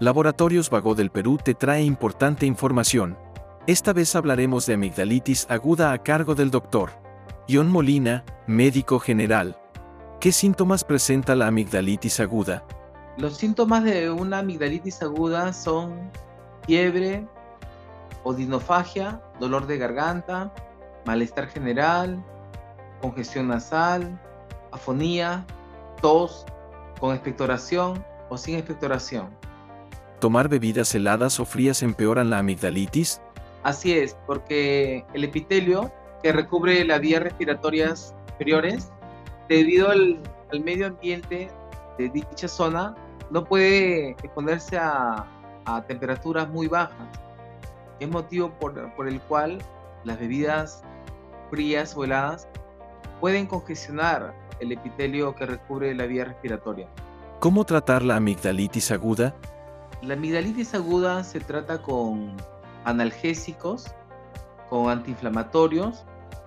Laboratorios Vago del Perú te trae importante información. Esta vez hablaremos de amigdalitis aguda a cargo del doctor John Molina, médico general. ¿Qué síntomas presenta la amigdalitis aguda? Los síntomas de una amigdalitis aguda son fiebre, odinofagia, dolor de garganta, malestar general, congestión nasal, afonía, tos, con expectoración o sin expectoración. ¿Tomar bebidas heladas o frías empeoran la amigdalitis? Así es, porque el epitelio que recubre las vías respiratorias superiores, debido al, medio ambiente de dicha zona, no puede exponerse a, temperaturas muy bajas. Es motivo por, por el cual las bebidas frías o heladas pueden congestionar el epitelio que recubre la vía respiratoria. ¿Cómo tratar la amigdalitis aguda? La amigdalitis aguda se trata con analgésicos, con antiinflamatorios,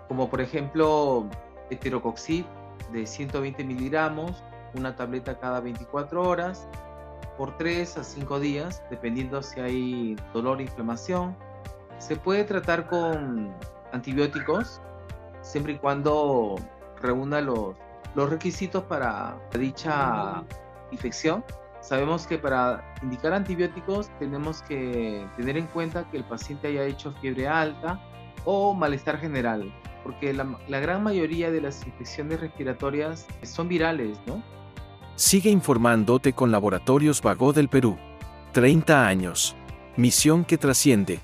como por ejemplo heterocoxib de 120 miligramos, una tableta cada 24 horas, por 3 a 5 días, dependiendo si hay dolor e inflamación. Se puede tratar con antibióticos, siempre y cuando reúna los, los requisitos para dicha infección Sabemos que para indicar antibióticos tenemos que tener en cuenta que el paciente haya hecho fiebre alta o malestar general, porque la, la gran mayoría de las infecciones respiratorias son virales, ¿no? Sigue informándote con Laboratorios Vago del Perú. 30 años. Misión que trasciende.